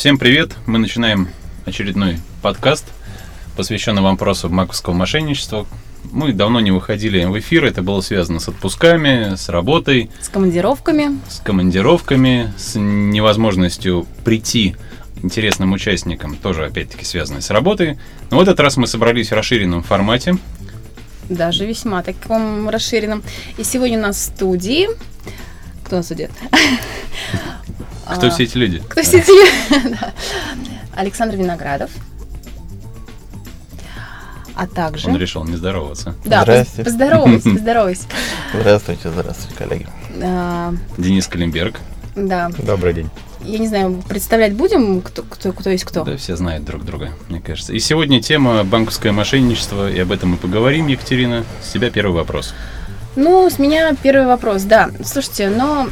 Всем привет! Мы начинаем очередной подкаст, посвященный вопросу маковского мошенничества. Мы давно не выходили в эфир, это было связано с отпусками, с работой, С командировками. с командировками, с невозможностью прийти интересным участникам, тоже опять-таки связанной с работой. Но в этот раз мы собрались в расширенном формате. Даже весьма таком расширенном. И сегодня у нас в студии... Кто у нас идет? Кто А, все эти люди? Кто все эти? Да. Александр Виноградов. А также... Он решил не здороваться. Да, Здрасте. поз- поздоровайся, поздоровайся. Здравствуйте, здравствуйте, коллеги. А, Денис Калимберг. Да, Добрый день. я не знаю, представлять будем, кто, кто, кто есть кто? Да, все знают друг друга, мне кажется. И сегодня тема банковское мошенничество, и об этом мы поговорим, Екатерина. С тебя первый вопрос. Ну, с меня первый вопрос, да. Слушайте, но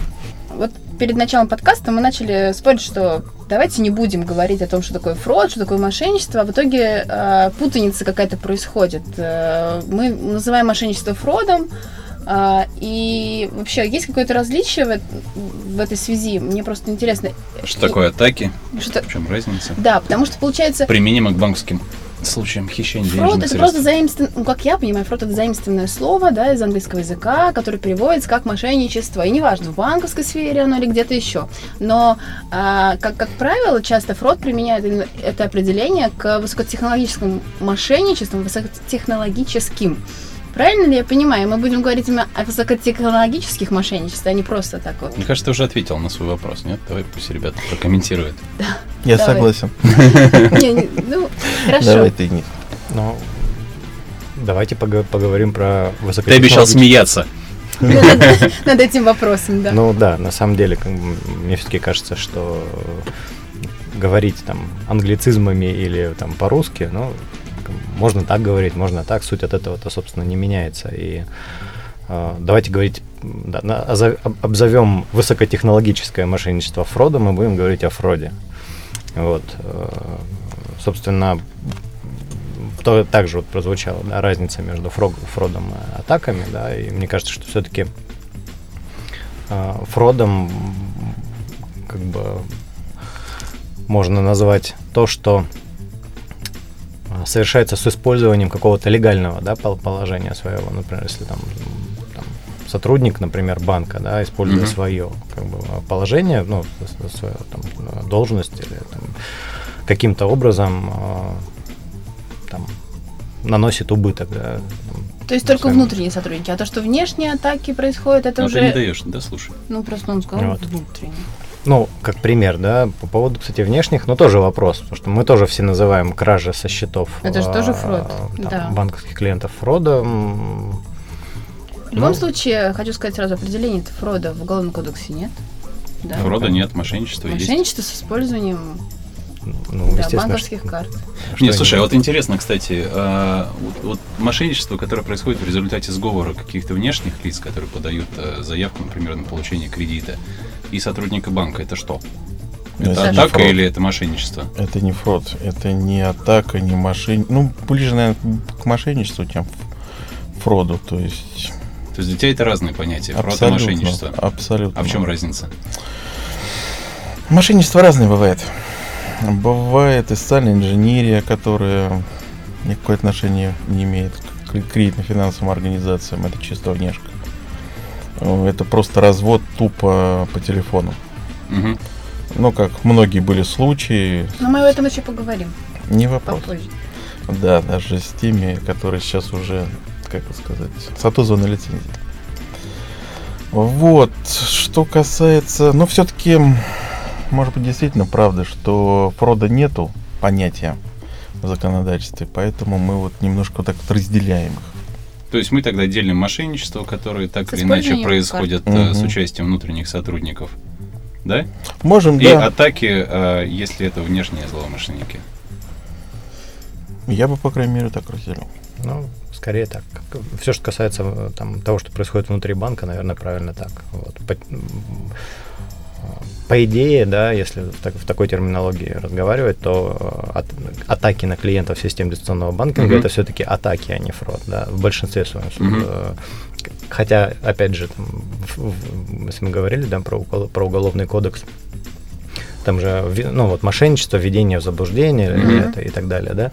вот перед началом подкаста мы начали спорить, что давайте не будем говорить о том, что такое фрод, что такое мошенничество, а в итоге э, путаница какая-то происходит. Э, мы называем мошенничество фродом, а, и вообще есть какое-то различие в, в этой связи? Мне просто интересно. Что И- такое атаки? Что, В чем разница? да, потому что получается Применимо к банковским случаям хищения Фрод денежных это средств. просто заимствованное, ну, как я понимаю, фрод это заимствованное слово, да, из английского языка, которое переводится как мошенничество. И неважно, в банковской сфере оно или где-то еще. Но, а, как, как правило, часто фрод применяет это определение к высокотехнологическому мошенничеству, высокотехнологическим. Правильно ли я понимаю? Мы будем говорить о высокотехнологических мошенничествах, а не просто так вот. Мне кажется, ты уже ответил на свой вопрос, нет? Давай пусть ребята прокомментируют. Я Давай. согласен. Ну, хорошо. Давай ты, Денис. Ну, давайте пого- поговорим про Ты высокотехнологичные... обещал смеяться. Над этим вопросом, да. Ну да, на самом деле, мне все-таки кажется, что говорить там англицизмами или там по-русски, ну, можно так говорить, можно так, суть от этого-то, собственно, не меняется. И э, давайте говорить, да, на- обзовем высокотехнологическое мошенничество фродом, и будем говорить о фроде. Вот, э, собственно, то также вот прозвучала да, разница между фрог- фродом и атаками, да, и мне кажется, что все-таки фродом м, как бы можно назвать то, что совершается с использованием какого-то легального да, пол- положения своего. Например, если там, там сотрудник, например, банка, да, используя Мгм. свое как бы, положение, ну, свою там, должность или там, каким-то образом а, там, наносит убыток. Да, там, То есть только внутренние сотрудники, а то, что внешние атаки происходят, это Но уже... ты не даешь, да, слушай. Ну, просто он сказал Вот. внутренние. Ну, как пример, да, по поводу, кстати, внешних, но тоже вопрос, потому что мы тоже все называем кражи со счетов Это же а, тоже фрод, там, да. банковских клиентов фродом. В любом Ну. случае, хочу сказать сразу, определение фрода в Уголовном кодексе нет. Да? Фрода нет, мошенничества есть. Мошенничество с использованием Ну, да, естественно, банковских что- карт. что Не, слушай, а вот интересно, кстати, а, вот, вот мошенничество, которое происходит в результате сговора каких-то внешних лиц, которые подают э, заявку, например, на получение кредита, и сотрудника банка, это что? Это это атака фрод. или это мошенничество? Это не фрод, это не атака, не мошенничество. Ну, ближе, наверное, к мошенничеству, чем фроду. То есть То есть для тебя это разные понятия, фрод и абсолютно. мошенничество. Абсолютно. А в чем разница? Мошенничество разное бывает. Бывает и социальная инженерия, которая никакое отношение не имеет к кредитно-финансовым организациям. Это чисто внешка. Это просто развод тупо по телефону. Мгм. Ну, как многие были случаи, Но мы об этом еще поговорим не вопрос. попозже. Да, даже с теми, которые сейчас уже, как это сказать, с отозванной лицензией. Вот, что касается, ну, все-таки, может быть, действительно правда, что фрода нету понятия в законодательстве, поэтому мы вот немножко так вот разделяем их. То есть мы тогда делим мошенничество, которое так или иначе происходит э, с участием внутренних сотрудников. Да? Можем, И да, атаки, э, если это внешние злоумышленники. я бы, по крайней мере, так разделил. Ну, скорее так. Все, что касается э, там, того, что происходит внутри банка, наверное, правильно так. Вот. По, идее, да, если в, так- в такой терминологии разговаривать, то э, от- атаки на клиентов систем дистанционного банкинга Мгм. это все-таки атаки, а не фрод, да, в большинстве своем. Мгм. Э, Хотя, опять же, там, в- в- если мы говорили да, про, про уголовный кодекс, там же, ну вот мошенничество, введение в заблуждение или это и так далее, да.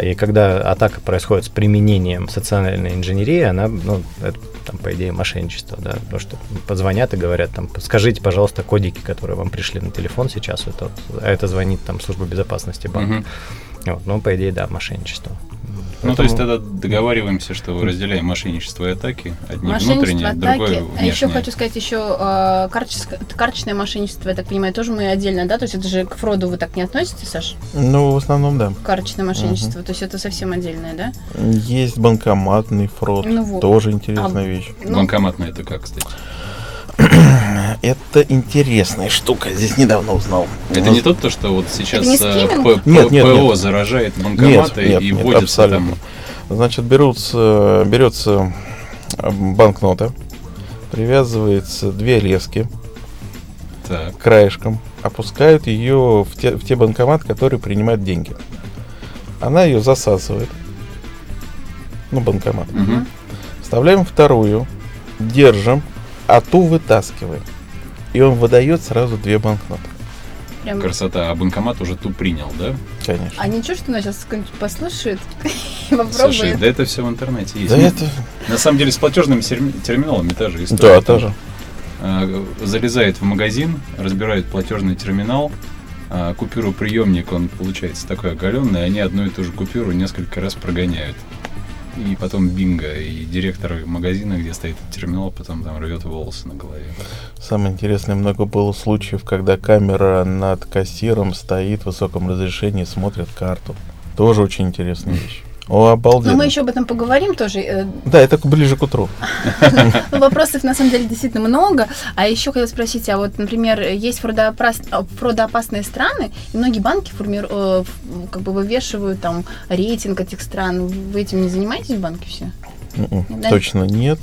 И когда атака происходит с применением социальной инженерии, она, ну, это, там, по идее, мошенничество, да, потому что позвонят и говорят, там, скажите, пожалуйста, кодики, которые вам пришли на телефон сейчас, это, вот, а это звонит там служба безопасности банка. Мгм. Вот, ну, по идее, да, мошенничество. Ну, то есть Поэтому- тогда договариваемся, что разделяем мошенничество и атаки. Одни Мошенничество, внутренние, другое атаки. А еще хочу сказать, еще э, карточес- карточное мошенничество, я так понимаю, тоже мы отдельно, да? То есть это же к фроду вы так не относитесь, Саш? Ну, в основном, да. Карточное мошенничество, то есть это совсем отдельное, да? Есть банкоматный фрод, Ну вот. тоже интересная А, вещь. Ну, Банкоматное это как, кстати? Это интересная штука, здесь недавно узнал. Это не тот, то, что вот сейчас не э, Нет, нет, ПО нет. заражает банкоматы нет, и вводится абсолютно. там. Значит, берутся, берется э, банкнота, привязывается две лески Так. краешком, опускают ее в те, в те банкоматы, которые принимают деньги. Она ее засасывает. Ну, банкомат. Мгм. Вставляем вторую, держим, а ту вытаскиваем. И он выдает сразу две банкноты. прям... Красота. А банкомат уже ту принял, да? Конечно. А ничего, что нас сейчас кто-нибудь послушает и Слушай, попробует? да это все в интернете есть. Да это... На самом деле с платежными терми- терминалами та же история. Да, Там, тоже. э, залезает в магазин, разбирает платежный терминал, а купюроприемник, он получается такой оголенный, они одну и ту же купюру несколько раз прогоняют. И потом бинго, и директор магазина, где стоит терминал, потом там рвет волосы на голове. Самое интересное, много было случаев, когда камера над кассиром стоит в высоком разрешении, смотрит карту. Тоже очень интересная вещь. О, обалденно. Но мы еще об этом поговорим тоже. э, Да, это ближе к утру. Ну, вопросов на самом деле действительно много. А еще хотел спросить, а вот, например, есть фродоопас- фродоопасные страны, и многие банки э, как бы вывешивают там рейтинг этих стран. Вы этим не занимаетесь в банке все? М-м? Точно нет.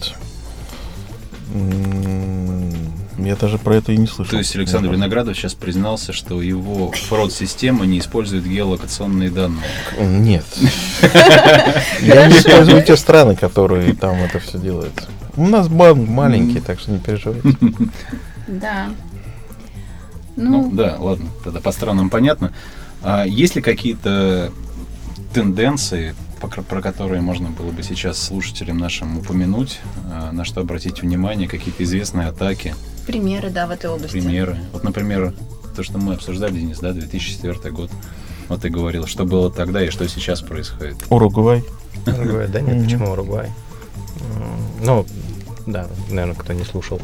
Я даже про это и не слышал. То есть Александр Виноградов сейчас признался, что его фрод-система не использует геолокационные данные. Нет. Я не использую те страны, которые там это все делают. У нас банк маленький, так что не переживайте. Да. Ну, Ну, да, ладно, тогда по странам понятно. А есть ли какие-то тенденции, про которые можно было бы сейчас слушателям нашим упомянуть, а, на что обратить внимание, какие-то известные атаки, примеры, да, в этой области. примеры? Вот, например, то, что мы обсуждали, Денис, да, 2004 год. Вот ты говорил, что было тогда и что сейчас происходит. Уругвай. Уругвай, да нет, почему Уругвай? Ну, да, наверное, кто не слушал,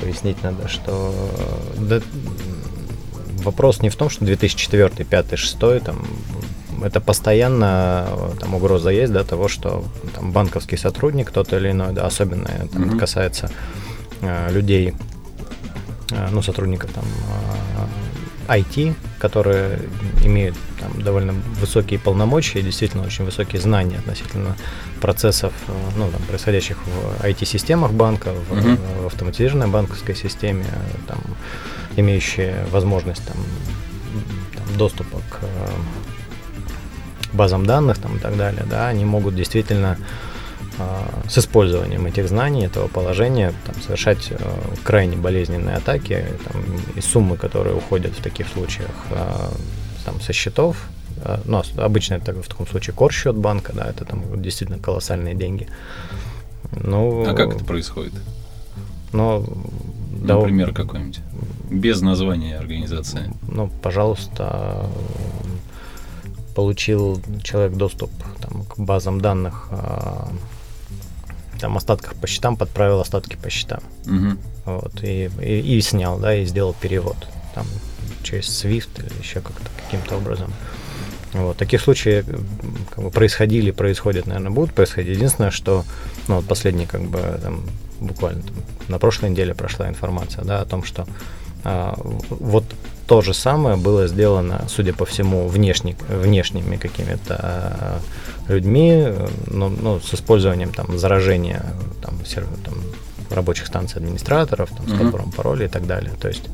пояснить надо, что э, да, вопрос не в том, что 2004, 2005, 2006, там, это постоянно э, там угроза есть, да, того, что там банковский сотрудник, кто-то или иной, да, особенно там, это касается э, людей, э, ну, сотрудников там э, IT, которые имеют там, довольно высокие полномочия и действительно очень высокие знания относительно процессов, э, ну, там, происходящих в IT-системах банка, в, Мгм. в автоматизированной банковской системе, э, там, имеющие возможность там, там, доступа к базам данных там, и так далее, да, они могут действительно а, с использованием этих знаний, этого положения, там, совершать э, крайне болезненные атаки, там, и суммы, которые уходят в таких случаях а, там, со счетов, а, ну, обычно это в таком случае корсчет банка, да, это там действительно колоссальные деньги. Ну, А как это происходит? Ну, да, Например, какой-нибудь. Без названия организации. ну, пожалуйста, получил человек доступ там, к базам данных, а, там остатках по счетам, подправил остатки по счетам. Мгм. Вот, и, и, и снял, да, и сделал перевод там, через SWIFT или еще как-то каким-то образом. Вот, таких случаев м, как бы, происходили, происходят, наверное, будут происходить. Единственное, что ну, вот последний, как бы, там, буквально там, на прошлой неделе прошла информация, да, о том, что а, вот то же самое было сделано, судя по всему, внешне, внешними какими-то а, людьми, э, но, ну, с использованием там заражения там, сер- там, рабочих станций администраторов, там, с Мгм. подбором паролей и так далее. То есть,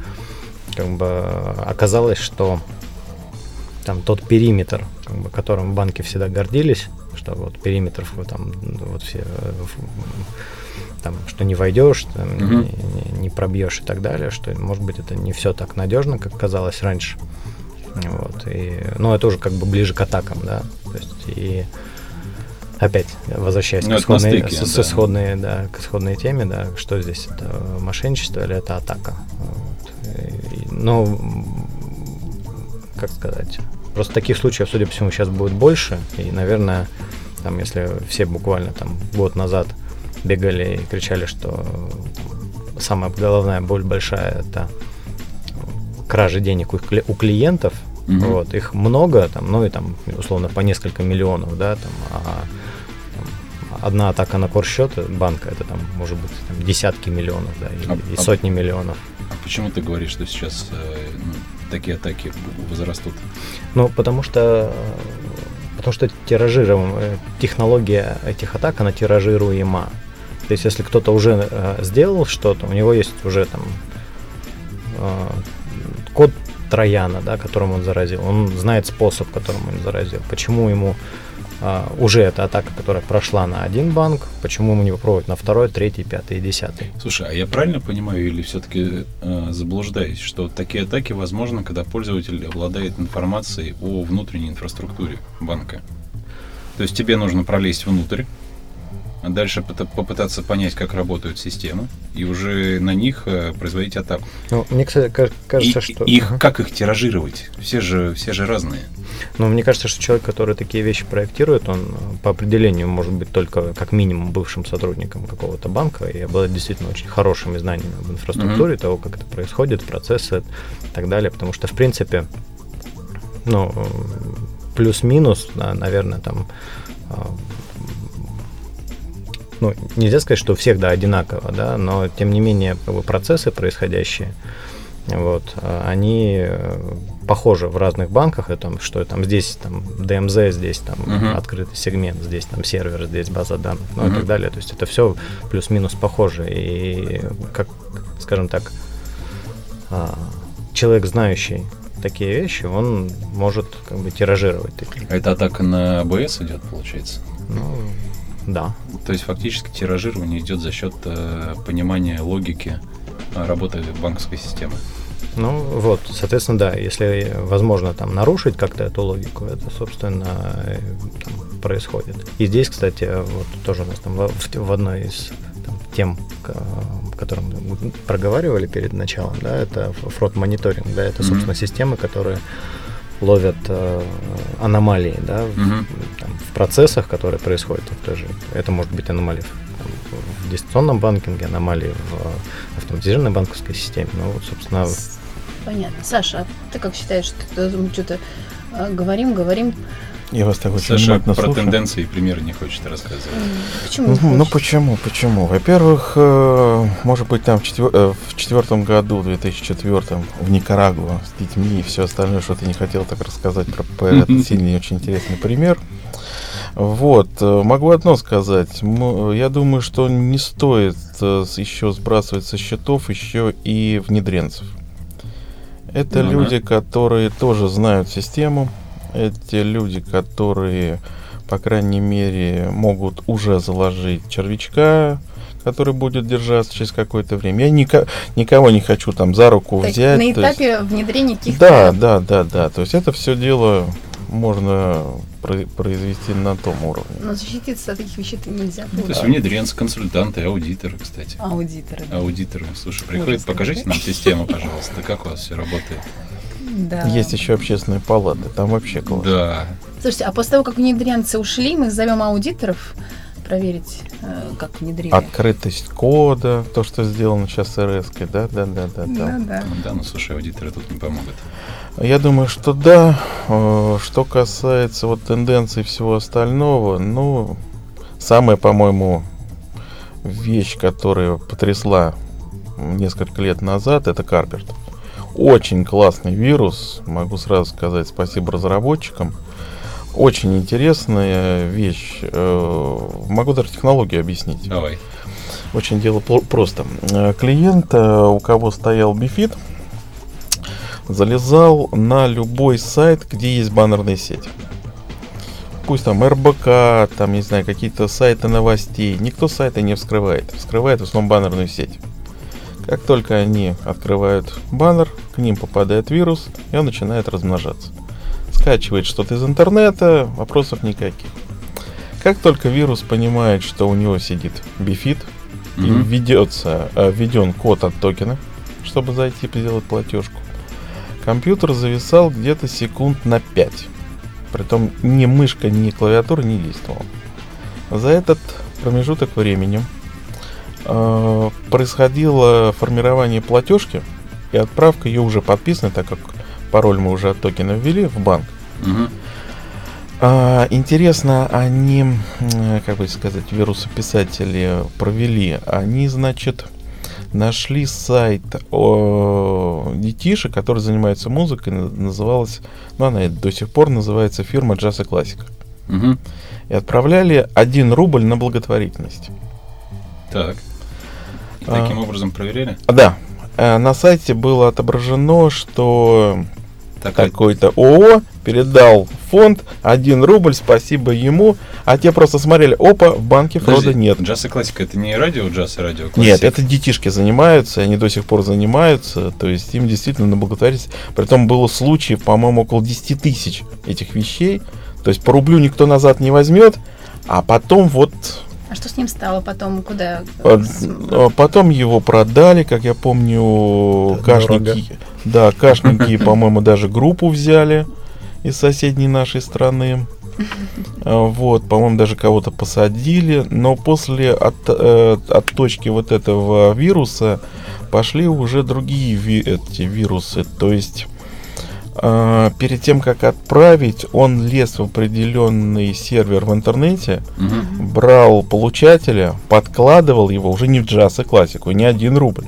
как бы оказалось, что там тот периметр, как бы, которым банки всегда гордились, что вот периметров там вот все там, что не войдешь, там, угу. не, не, не пробьешь и так далее, что, может быть, это не все так надежно, как казалось раньше. Вот, и, ну, это уже как бы ближе к атакам, да, то есть, и опять возвращаясь ну, к, исходной, стыке, с, да. с исходной, да, к исходной теме, да, что здесь, это мошенничество или это атака? Вот. И, ну, как сказать, просто таких случаев, судя по всему, сейчас будет больше, и, наверное, там, если все буквально там год назад бегали и кричали, что самая головная боль большая это кражи денег у, у клиентов, угу. вот, их много, там, ну и там, условно, по несколько миллионов, да, там, а одна атака на кор счета банка, это там, может быть, там, десятки миллионов, да, и, а, и сотни а, миллионов. А почему ты говоришь, что сейчас э, ну, такие атаки возрастут? Ну, потому что потому что тиражируем, технология этих атак, она тиражируема. То есть, если кто-то уже э, сделал что-то, у него есть уже там э, код Трояна, да, которым он заразил. Он знает способ, которым он заразил. Почему ему э, уже эта атака, которая прошла на один банк, почему ему не попробовать на второй, третий, пятый и десятый? Слушай, а я правильно понимаю или все-таки э, заблуждаюсь, что такие атаки возможны, когда пользователь обладает информацией о внутренней инфраструктуре банка? То есть тебе нужно пролезть внутрь, а дальше попытаться понять, как работают системы, и уже на них э, производить атаку. Ну, мне, кстати, кажется, и, что... Их, uh Как их тиражировать? Все же, все же разные. Ну, мне кажется, что человек, который такие вещи проектирует, он э, по определению может быть только как минимум бывшим сотрудником какого-то банка и обладать действительно очень хорошими знаниями об инфраструктуре, uh того, как это происходит, процессы и так далее. Потому что, в принципе, ну, э, плюс-минус, наверное, там ну, нельзя сказать, что у всех, да, одинаково, да, но, тем не менее, процессы происходящие, вот, они э, похожи в разных банках, и там, что там здесь там ДМЗ, здесь там uh-huh. открытый сегмент, здесь там сервер, здесь база данных, ну uh-huh. и так далее. То есть это все плюс-минус похоже. И как, скажем так, а, человек, знающий такие вещи, он может как бы тиражировать такие. А это атака на АБС идет, получается? Ну, да. То есть фактически тиражирование идет за счет э, понимания логики э, работы банковской системы. Ну вот, соответственно, да, если возможно там нарушить как-то эту логику, это, собственно, там, происходит. И здесь, кстати, вот тоже у нас там в, в одной из там, тем, которым мы проговаривали перед началом, да, это фрод-мониторинг, да, это, собственно, mm-hmm. системы, которые ловят э, аномалии да, угу. в, там, в процессах, которые происходят в той же. Это может быть аномалии в, там, в дистанционном банкинге, аномалии в автоматизированной банковской системе. Ну, вот, собственно. Понятно. Саша, а ты как считаешь, что что-то э, говорим, говорим, я вас так очень Саша про слушаю. тенденции и примеры не хочет рассказывать. Почему? Ну, ну почему? Почему? Во-первых, э, может быть, там в, четвер... Э, в четвертом году, в 2004 в Никарагуа с детьми и все остальное, что ты не хотел так рассказать про, про этот сильный очень интересный пример. Вот, э, могу одно сказать. Я думаю, что не стоит еще сбрасывать со счетов еще и внедренцев. Это ну, люди, которые тоже знают систему, эти люди, которые, по крайней мере, могут уже заложить червячка, который будет держаться через какое-то время. Я ника- никого не хочу там за руку то взять. На этапе есть... внедрения каких-то... Да, да, да, да. То есть это все дело можно произвести на том уровне. Но защититься от таких вещей нельзя. Ну, то есть внедренцы, консультанты, аудиторы, кстати. Аудиторы. Да. Аудиторы. Слушай, приходит, покажите нам систему, пожалуйста, как у вас все работает. Да. Есть еще общественные палаты, там вообще классно. Да. Слушайте, а после того, как внедренцы ушли, мы зовем аудиторов проверить, э, как внедрили. Открытость кода, то, что сделано сейчас РС, да, да, да, да. Да, да. Да, ну слушай, аудиторы тут не помогут. Я думаю, что да. Э, что касается вот тенденций всего остального, ну, самая, по-моему, вещь, которая потрясла несколько лет назад, это Карперт. Очень классный вирус, могу сразу сказать спасибо разработчикам. Очень интересная вещь. Э, могу даже технологию объяснить. Давай. Очень дело просто. Э, клиент, э, у кого стоял бифит, залезал на любой сайт, где есть баннерная сеть. пусть там РБК, там, не знаю, какие-то сайты новостей, никто сайты не вскрывает. Вскрывает в основном баннерную сеть. Как только они открывают баннер, к ним попадает вирус, и он начинает размножаться. Скачивает что-то из интернета, вопросов никаких. Как только вирус понимает, что у него сидит бифит, и Мгм. введется, введен код от токена, чтобы зайти и сделать платежку, компьютер зависал где-то секунд на 5. Притом ни мышка, ни клавиатура не действовала. За этот промежуток времени э, происходило формирование платежки и отправка ее уже подписана, так как пароль мы уже от токена ввели в банк. Мгм. А, интересно, они, м, как бы сказать, вирусописатели провели, они, значит, нашли сайт о детишек, который занимается музыкой, на- называлась, ну, она до сих пор называется фирма Jazz и Classic. Мгм. И отправляли 1 рубль на благотворительность. Так. И А. таким образом проверяли? А, Да, э, на сайте было отображено, что а какой-то ООО передал фонд 1 рубль, спасибо ему, а те просто смотрели, опа, в банке фрода подожди, нет. Джаз и классика это не радио джаз и радио классик? Нет, это детишки занимаются, они до сих пор занимаются, то есть им действительно на благотворительность. Притом было случаев, по-моему, около 10 тысяч этих вещей, то есть по рублю никто назад не возьмет, а потом вот А что с ним стало потом? Куда? э, потом его продали, как я помню, Да, кашники, да, кашники, по-моему, даже группу взяли из соседней нашей страны. Э, Вот, по-моему, даже кого-то посадили, но после от, э, отточки вот этого вируса пошли уже другие ви- эти вирусы. То есть перед тем, как отправить, он лез в определенный сервер в интернете, Мгм. брал получателя, подкладывал его уже не в джаз и классику, не один рубль,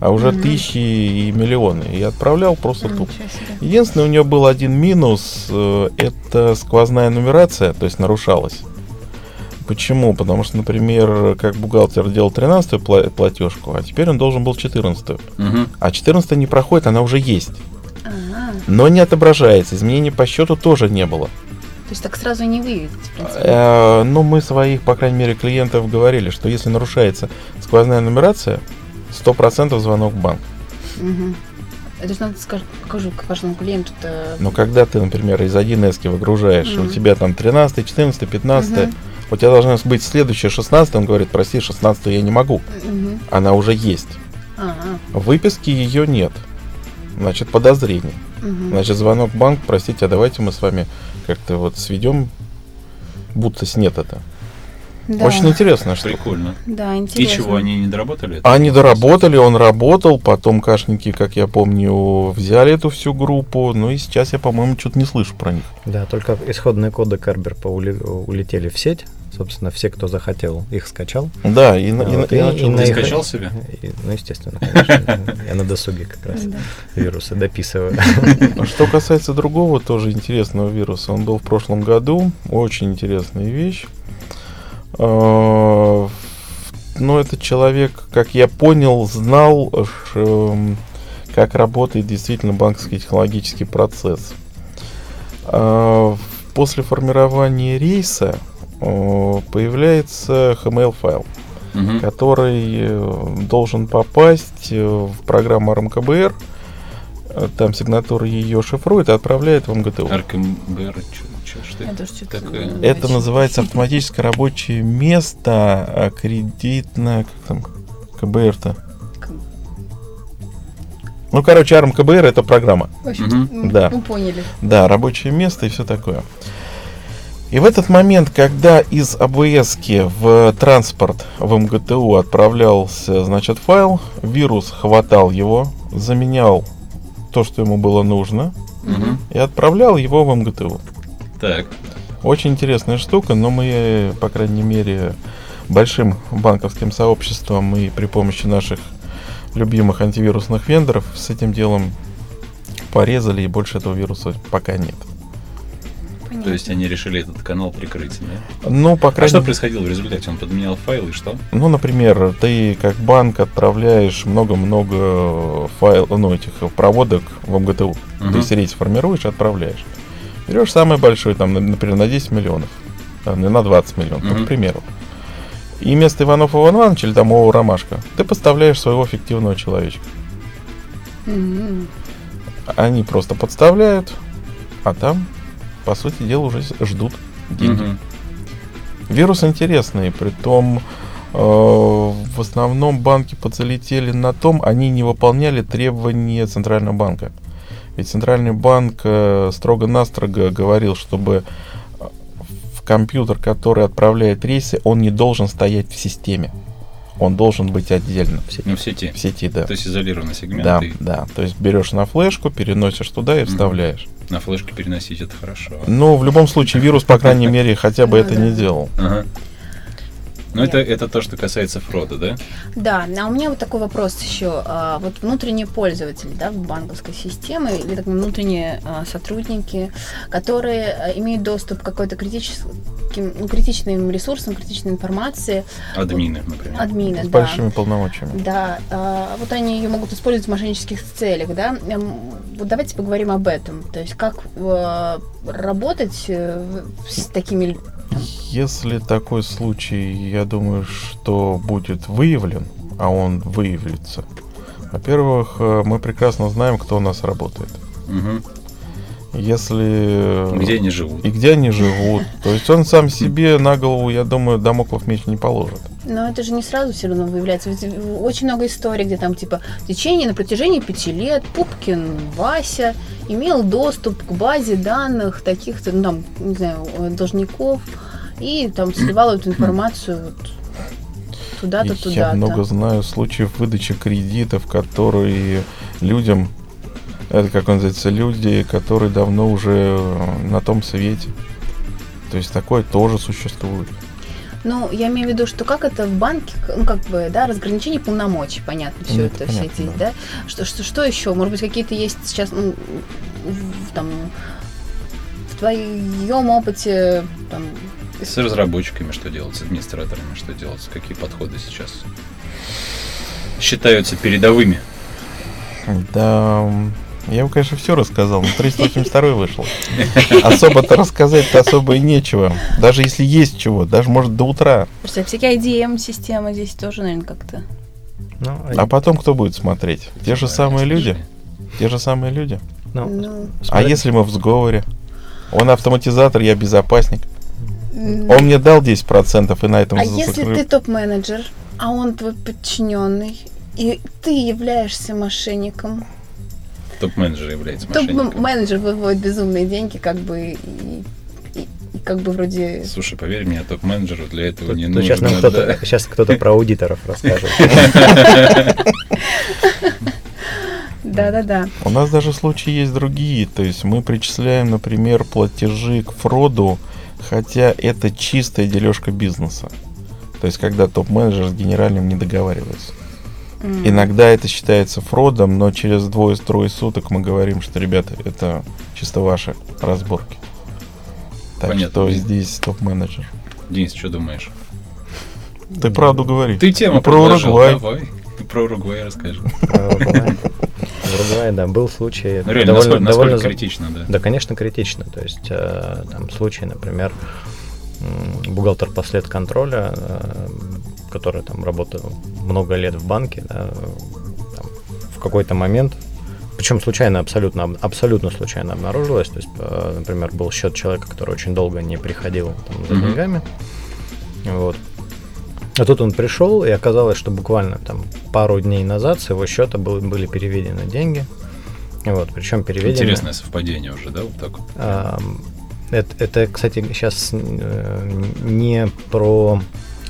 а уже Мгм. тысячи и миллионы. И отправлял просто А, туп. ничего себе. Единственное, у него был один минус, э, это сквозная нумерация, то есть нарушалась. Почему? Потому что, например, как бухгалтер делал 13-ю пла- платежку, а теперь он должен был 14-ю. Мгм. А 14 не проходит, она уже есть. Но не отображается. Изменений по счету тоже не было. То есть так сразу не выявить, в принципе. Э, Ну, мы своих, по крайней мере, клиентов говорили, что если нарушается сквозная нумерация, 100% звонок в банк. Это же надо скажу, покажу каждому клиенту-то. Но когда ты, например, из 1С выгружаешь, у тебя там 13, 14, 15, Мгм. у тебя должна быть следующая 16, он говорит, прости, 16 я не могу. Она уже есть. Ага. В выписке ее нет. Значит, подозрение. Мгм. Значит, звонок в банк, простите, а давайте мы с вами как-то вот сведем, будто снят это. Да. Очень интересная штука. Прикольно. Да, И интересно. чего, они не доработали? это? Они доработали, он работал, потом кашники, как я помню, взяли эту всю группу, ну и сейчас я, по-моему, что-то не слышу про них. Да, только исходные коды поули- улетели в сеть. Собственно, все, кто захотел, их скачал. Да, и, на- и на- Вот, и и- начал и на Ты их- скачал себе? И, ну, естественно, конечно. Я на досуге как раз вирусы дописываю. Что касается другого тоже интересного вируса, он был в прошлом году, очень интересная вещь. А, Но этот человек, как я понял, знал, эм, как работает действительно банковский технологический процесс. А, После формирования рейса появляется HTML-файл, Мгм. который э, должен попасть э, в программу э, там сигнатура ее шифрует и отправляет в МГТУ. РКМБР, чё- чё- что это? что-то такое? Это называется автоматическое рабочее место а, кредитное, как там, КБР-то. Ну, короче, АРМ-КБР это программа. В общем, м, Да. Мы поняли. Да, рабочее место и все такое. И в этот момент, когда из АБС в транспорт в МГТУ отправлялся, значит, файл, вирус хватал его, заменял то, что ему было нужно, Мгм. и отправлял его в МГТУ. Так. Очень интересная штука, но мы, по крайней мере, большим банковским сообществом и при помощи наших любимых антивирусных вендоров с этим делом порезали, и больше этого вируса пока нет. Понятно. То есть они решили этот канал прикрыть, да? Ну, по А крайней что мере, происходило в результате? Он подменял файл и что? ну, например, ты как банк отправляешь много-много файл, ну, этих проводок в МГТУ. Мгм. То есть рейс формируешь и отправляешь. Берешь самый большой, там, на- например, на 10 миллионов, а, ну, на 20 миллионов, ну, Мгм. к примеру. И вместо Иванов Иван Ивановича или там Ова Ромашка, ты подставляешь своего фиктивного человечка. М. Они просто подставляют, а там, по сути дела, уже ждут деньги. Мгм. Вирус интересный, притом э, в основном банки подзалетели на том, они не выполняли требования Центрального банка. Ведь Центральный банк э, строго-настрого говорил, чтобы э, в компьютер, который отправляет рейсы, он не должен стоять в системе. Он должен быть отдельно. В сети. Ну, в сети. В сети, да. То есть изолированный сегмент. Да, и да. То есть берешь на флешку, переносишь туда и вставляешь. на флешке переносить это хорошо. Но в любом случае вирус, по крайней мере, хотя бы Ну это да. не делал. Ага. Ну, это, это то, что касается фрода, да? Да, а у меня вот такой вопрос еще. А, Вот внутренние пользователи да, банковской системы или так, внутренние а, сотрудники, которые а, имеют доступ к какой-то критическим, ну, критичным ресурсам, критичной информации, Админы, например. админы, С да. большими полномочиями. Да, а, вот они ее могут использовать в мошеннических целях, да. Эм, Вот давайте поговорим об этом. То есть как э, работать э, с такими... Если такой случай, я думаю, что будет выявлен, а он выявится. Во-первых, э, мы прекрасно знаем, кто у нас работает. Мгм. Если... Где они живут? И где они живут. То есть он сам себе на голову, я думаю, домоклов меч не положит. Но это же не сразу все равно выявляется. Ведь очень много историй, где там типа в течение, на протяжении пяти лет Пупкин Вася имел доступ к базе данных таких-то, ну там, не знаю, э, должников, и там сливал эту информацию вот туда-то, туда-то. Я много знаю случаев выдачи кредитов, которые людям, это как он называется, люди, которые давно уже э, на том свете. То есть такое тоже существует. Ну, я имею в виду, что как это в банке, ну, как бы, да, разграничение полномочий, понятно, все Ну, это, это все понятно, эти, да. да. Что, что, что еще? Может быть, какие-то есть сейчас, ну, в, там, в твоем опыте, там, С разработчиками что делать, с администраторами что делать, какие подходы сейчас считаются передовыми. Да, я бы, конечно, все рассказал, но 382 вышел. Особо-то рассказать-то особо и нечего. Даже если есть чего, даже может до утра. Просто всякие IDM-системы здесь тоже, наверное, как-то. Ну, А потом кто будет смотреть? Те же самые люди? Те же самые люди. ну, Ну, А если мы в сговоре? Он автоматизатор, я безопасник. Он мне дал 10% и на этом а за- если закрыл. ты топ-менеджер, а он твой подчиненный, и ты являешься мошенником, Топ-менеджер является мошенником. топ-менеджер выводит безумные деньги, как бы, и, как бы вроде... Слушай, поверь мне, топ-менеджеру для этого Тут, не тут нужно. сейчас нам да. кто-то, сейчас кто-то про аудиторов расскажет. Да-да-да. У нас даже случаи есть другие. То есть мы причисляем, например, платежи к фроду, хотя это чистая дележка бизнеса. То есть когда топ-менеджер с генеральным не договаривается. М. Иногда это считается фродом, но через двое-трое суток мы говорим, что, ребята, это чисто ваши разборки. Так Понятно. что здесь топ-менеджер. Денис, что думаешь? Ты правду говори. Ты тему про Уругвай. Давай. Про Уругвай расскажи. Уругвай. В Уругвае, да, был случай. Ну, реально, насколько, насколько критично, да. Да, конечно, критично. То есть э, там случай, например, бухгалтер послед контроля, э, который там работал много лет в банке, да, там, в какой-то момент, причем случайно, абсолютно, абсолютно случайно обнаружилось. То есть, э, например, был счет человека, который очень долго не приходил там, за Мгм. деньгами. Вот. А тут он пришел, и оказалось, что буквально там пару дней назад с его счета был- были переведены деньги. Вот, причем переведены... Интересное совпадение уже, да, вот так. Ам, Это, это, кстати, сейчас не про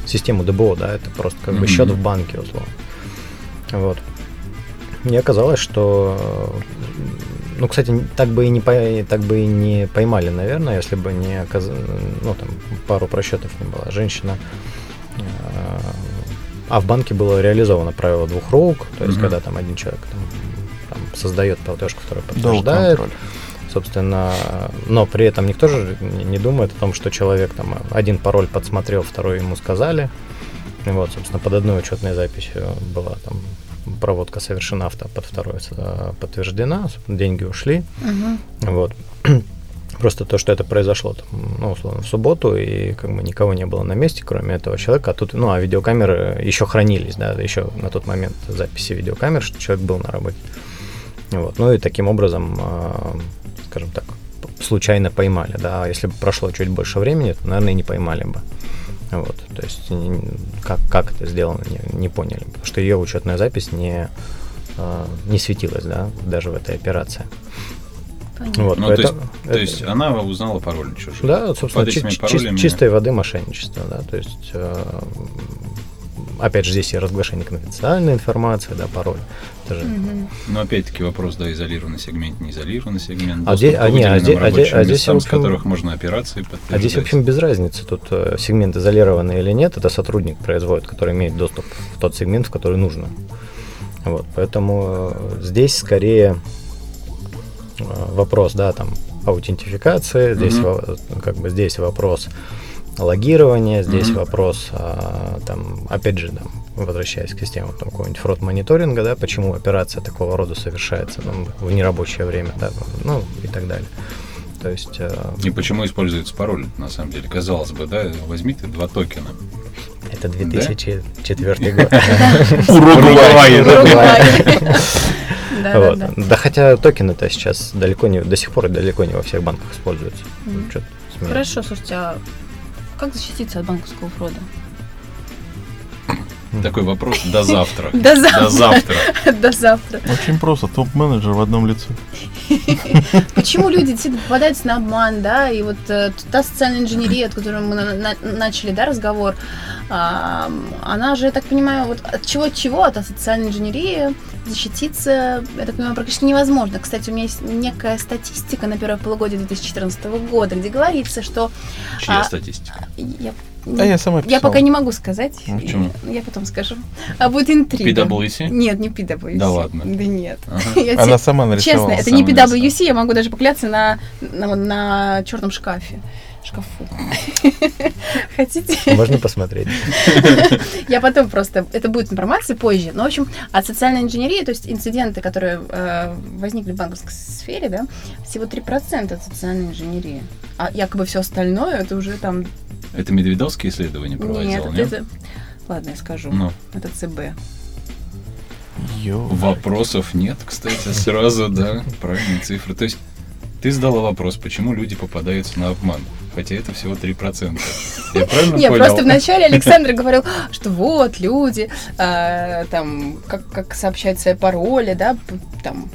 систему ДБО, да, это просто как бы счет в банке, условно. Вот. И оказалось, что, ну, кстати, так бы и не, пой- так бы и не поймали, наверное, если бы не оказ... ну, там, пару просчетов не было. Женщина э, а в банке было реализовано правило двух рук, то есть Мгм. когда там один человек там, там создает платежку, второй Дал подтверждает, контроль. Собственно, но при этом никто же не думает о том, что человек там один пароль подсмотрел, второй ему сказали. Вот, собственно, под одной учетной записью была там проводка совершена, авто под второй э, подтверждена, деньги ушли. Мгм. Вот. Просто то, что это произошло, там, ну, условно, в субботу, и как бы никого не было на месте, кроме этого человека. А тут, ну, а видеокамеры еще хранились, да, еще на тот момент записи видеокамер, что человек был на работе. Вот. Ну и таким образом, э, скажем так, случайно поймали, да. А если бы прошло чуть больше времени, то, наверное, и не поймали бы. Вот, то есть как, как это сделано, не, не поняли. Потому что ее учетная запись не, э, не светилась, да, даже в этой операции. Вот, ну, поэтому, то, есть, это, то есть она узнала пароль чужой. Да, собственно, чи- чи- чистой воды мошенничество, да, то есть э, опять же, здесь и разглашение конфиденциальной информации, да, пароль. Это же... Но опять-таки вопрос, да, изолированный сегмент, не изолированный сегмент. А, здесь, а, не, а, здесь, а, здесь, а здесь, в общем, с которых можно операции А здесь, в общем, без разницы. Тут э, сегмент изолированный или нет, это сотрудник производит, который имеет доступ в тот сегмент, в который нужно. Вот, поэтому э, здесь скорее э, вопрос, да, там, аутентификации, здесь, mm-hmm. как бы здесь вопрос логирование, здесь mm-hmm. вопрос, а, там, опять же, там, возвращаясь к системам там, какого-нибудь фрод-мониторинга, да, почему операция такого рода совершается там, в нерабочее время, да, ну и так далее. То есть, э, и почему используется пароль, на самом деле? Казалось бы, да, возьми ты два токена. Это 2004 год. Уругвай. Да хотя токены-то сейчас далеко не, до сих пор далеко не во всех банках используются. Хорошо, слушайте, а как защититься от банковского фрода? Такой вопрос до завтра. До завтра. До завтра. До завтра. Очень просто. Топ-менеджер в одном лице. Почему люди действительно попадаются на обман, да, и вот э, та социальная инженерия, от которой мы начали, да, разговор, она же, я так понимаю, вот от чего от чего, от социальной инженерии защититься, я так понимаю, практически невозможно. Кстати, у меня есть некая статистика на первое полугодие 2014 года, где говорится, что... Чья а, статистика? Я а я сама Я пока не могу сказать. Ну, почему? Я потом скажу. А будет интрига. PwC? Нет, не PwC. Да ладно. Да нет. Ага. Она сама нарисовала. Честно, это не PwC, я могу даже покляться на, на, на черном шкафе шкафу. Хотите? Можно посмотреть. Я потом просто, это будет информация позже. Но, в общем, от социальной инженерии, то есть инциденты, которые э, возникли в банковской сфере, да, всего 3% от социальной инженерии. А якобы все остальное, это уже там... Это Медведовские исследования проводил, нет? нет? Это... Ладно, я скажу. Ну. Это ЦБ. Ё. Вопросов нет, кстати, сразу, да, правильные цифры. То есть ты задала вопрос, почему люди попадаются на обман хотя это всего 3%. Я правильно Нет, просто вначале Александр говорил, что вот люди, э, там, как, как сообщать свои пароли, да, там,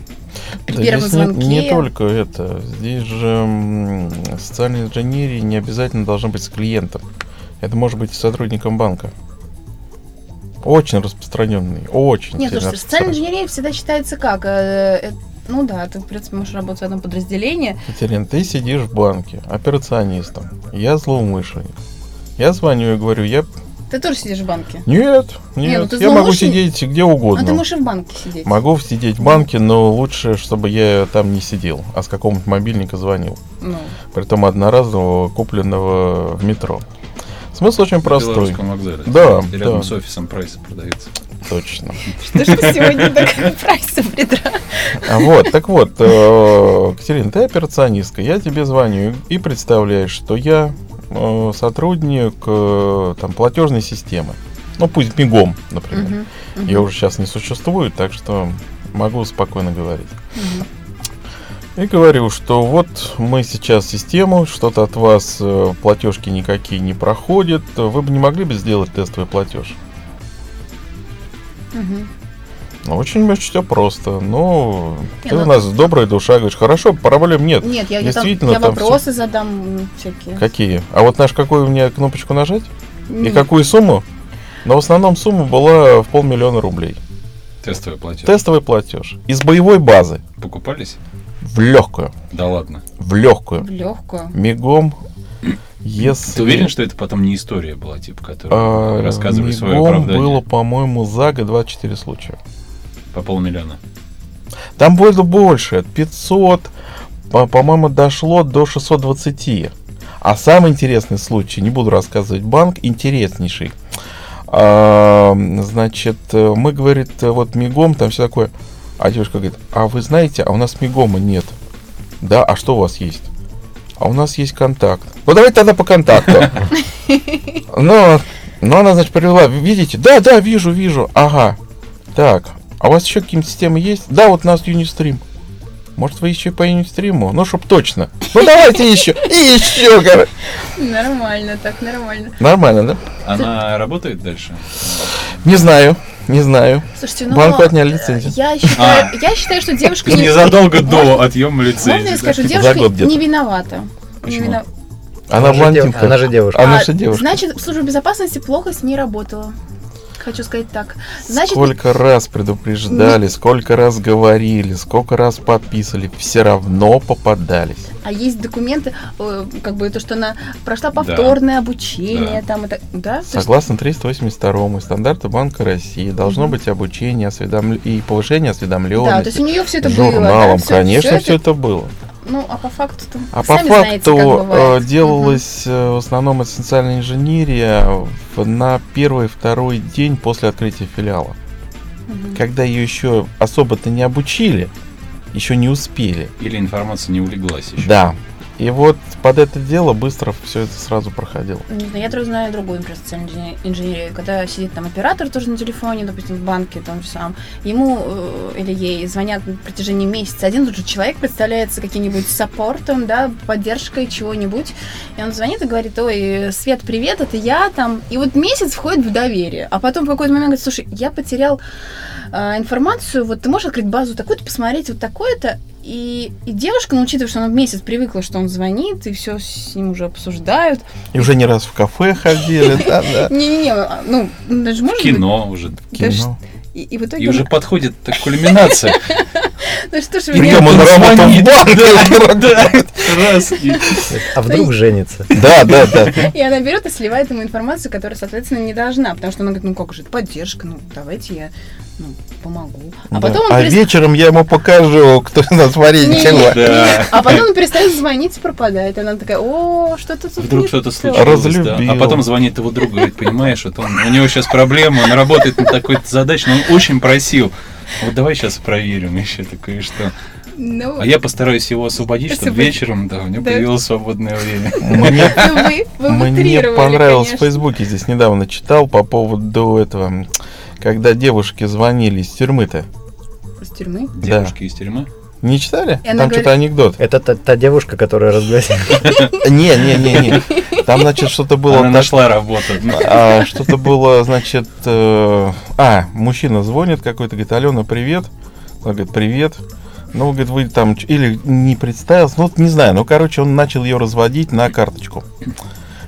при да первом звонке. Не, не только это. Здесь же социальная инженерия не обязательно должна быть с клиентом. Это может быть и сотрудником банка. Очень распространенный, очень Нет, слушайте, социальная инженерия всегда считается как? Э, ну да, ты, в принципе, можешь работать в одном подразделении. Катерина, ты сидишь в банке операционистом. Я злоумышленник. Я звоню и говорю, я ты тоже сидишь в банке? Нет, нет. Не, ну я могу сидеть где угодно. Ну ты можешь и в банке сидеть. Могу сидеть в банке, но лучше, чтобы я там не сидел, а с какого-нибудь мобильника звонил. Ну. Притом одноразового, купленного в метро. Смысл очень простой. В вокзале. Да, Рядом да. с офисом прайса продается. Точно. Что ж ты сегодня так прайса придра? А вот, так вот, э, Катерина, ты операционистка, я тебе звоню и представляешь, что я сотрудник э, там, платежной системы. Ну, пусть мигом, например. Uh-huh, uh-huh. Я уже сейчас не существует, так что могу спокойно говорить. Uh-huh. И говорю, что вот мы сейчас систему, что-то от вас э, платежки никакие не проходят. Вы бы не могли бы сделать тестовый платеж? Угу. Ну, очень все просто. Ну, не, ты ну, у нас добрая душа, говоришь, хорошо, проблем нет. Нет, я, Действительно, я, там, я вопросы все... задам всякие. Какие? А вот наш какую меня кнопочку нажать? Нет. И какую сумму? Но в основном сумма была в полмиллиона рублей. Тестовый платеж. Тестовый платеж. Из боевой базы. Покупались? В легкую. Да ладно. В легкую. В легкую. Мигом. Если... Ты уверен, что это потом не история была, типа, которую а, рассказывали свое оправдание? было, по-моему, за год 24 случая. По полмиллиона? Там было больше. 500, по-моему, дошло до 620. А самый интересный случай, не буду рассказывать банк, интереснейший. А, значит, мы, говорит, вот мигом, там все такое. А девушка говорит, а вы знаете, а у нас мигома нет. Да, а что у вас есть? а у нас есть контакт. Ну, давайте тогда по контакту. Но, но она, значит, привела, видите? Да, да, вижу, вижу. Ага. Так, а у вас еще какие-нибудь системы есть? Да, вот у нас Unistream. Может, вы еще по Unistream? Ну, чтоб точно. Ну, давайте еще. И еще, короче. Нормально, так, нормально. Нормально, да? Она работает дальше? Не знаю, не знаю. Слушайте, ну... Банку отняли лицензию. Я считаю, я считаю, что девушка... не- Незадолго Можно- до отъема лицензии. Можно я скажу, За девушка не виновата. Не Почему? вина- Она дев- блондинка. Она же девушка. Она А, же девушка. Значит, служба безопасности плохо с ней работала. Хочу сказать так. Значит, Сколько раз предупреждали, сколько раз говорили, сколько раз подписывали, все равно попадались. а есть документы, э, как бы то, что она прошла повторное обучение, там это, да? Согласно 382 стандарта Банка России, должно Мгм. быть обучение осведомл- и повышение Да, то есть осведомленности у нее все это было. журналом. да, Конечно, всё все это было. Ну, а по факту там. А по сами знаете, факту как э, бывает. делалась э, в основном это социальная инженерия на первый второй день после открытия филиала. Мгм. Когда ее еще особо-то не обучили, еще не успели. Или информация не улеглась еще. Да. И вот под это дело быстро все это сразу проходило. Не знаю, я тоже знаю другую, например, социальную инженер- инженерию, когда сидит там оператор тоже на телефоне, допустим, в банке, том же самом, ему э, или ей звонят на протяжении месяца, один тот же человек представляется каким-нибудь саппортом, да, поддержкой чего-нибудь, и он звонит и говорит, ой, Свет, привет, это я там, и вот месяц входит в доверие, а потом в какой-то момент говорит, слушай, я потерял а, информацию, вот ты можешь открыть базу такую-то, посмотреть вот такое-то, и, и девушка, ну, учитывая, что она месяц привыкла, что он звонит, и все с ним уже обсуждают, И уже не раз в кафе ходили, да, да. не-не-не, а, ну, даже В может кино уже. Кино. И, и в итоге... И уже подходит так кульминация. Ну что ж меня- он на работу в Звонит, банк. да, да, раз. А вдруг женится? Да, да, да. И она берет и сливает ему информацию, которая, соответственно, не должна. Потому что она говорит, ну как же, это поддержка, ну давайте я ну, помогу. А Да. потом он А перес- вечером я ему покажу, кто нас варенье Не. Да. А потом он перестает звонить и пропадает. Она такая, о, что-то тут Вдруг что-то то». случилось, да. А потом звонит его друг, говорит, понимаешь, вот он, у него сейчас проблема, он работает над такой-то задачей, но он очень просил. Вот давай сейчас проверим еще такое, что. Ну, А я постараюсь его освободить, чтобы Освободить. вечером, да, у него Да. появилось свободное время. Мне ну, вы, вы Мне понравилось в конечно. Фейсбуке, здесь недавно читал по поводу этого, когда девушки звонили из тюрьмы-то. Из тюрьмы. Девушки из тюрьмы. Не читали? И Там говорит- что-то анекдот. Это та, та девушка, которая разгласила. Не, не, не, не. Там, значит, что-то было... Она нашла работу. А, что-то было, значит... э, а, мужчина звонит какой-то, говорит, Алена, привет. Она говорит, привет. Ну, говорит, вы там... Или не представился, ну, не знаю. Ну, короче, он начал ее разводить на карточку.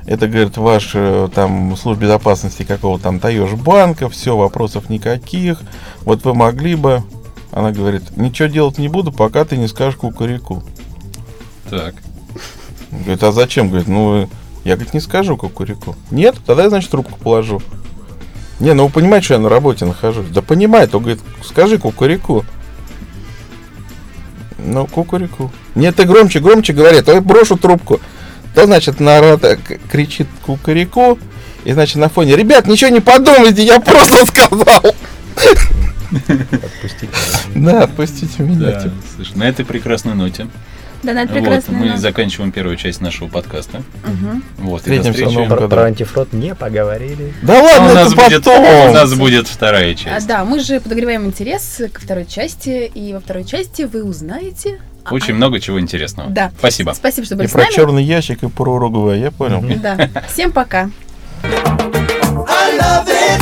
Это, говорит, ваш э, там служба безопасности какого там Таешь банка, все, вопросов никаких. Вот вы могли бы... Она говорит, ничего делать не буду, пока ты не скажешь кукурику. Так. Говорит, а зачем? Говорит, ну, я, говорит, не скажу кукурику. Нет? Тогда я, значит, трубку положу. Не, ну вы понимаете, что я на работе нахожусь? Да понимает, он говорит, скажи кукурику. Ну, кукурику. Нет, ты громче, громче говори, то я брошу трубку. То, значит, народ э, к- кричит кукурику, и, значит, на фоне, ребят, ничего не подумайте, я просто сказал. Отпустите. Да, отпустите меня. Да, типа. слушай, на этой прекрасной ноте. Да, да, это Вот, прекрасно. мы заканчиваем первую часть нашего подкаста. Мгм. Вот, и до встречи. Про, про антифрод не поговорили. Да А ладно, у нас будет, потом. у нас будет вторая А, часть. да, мы же подогреваем интерес ко второй части, и во второй части вы узнаете... а- Очень много чего интересного. Да. Спасибо. Спасибо, что И были с про нами. черный ящик, и про уругвай, я понял. Да. Всем пока. I love it.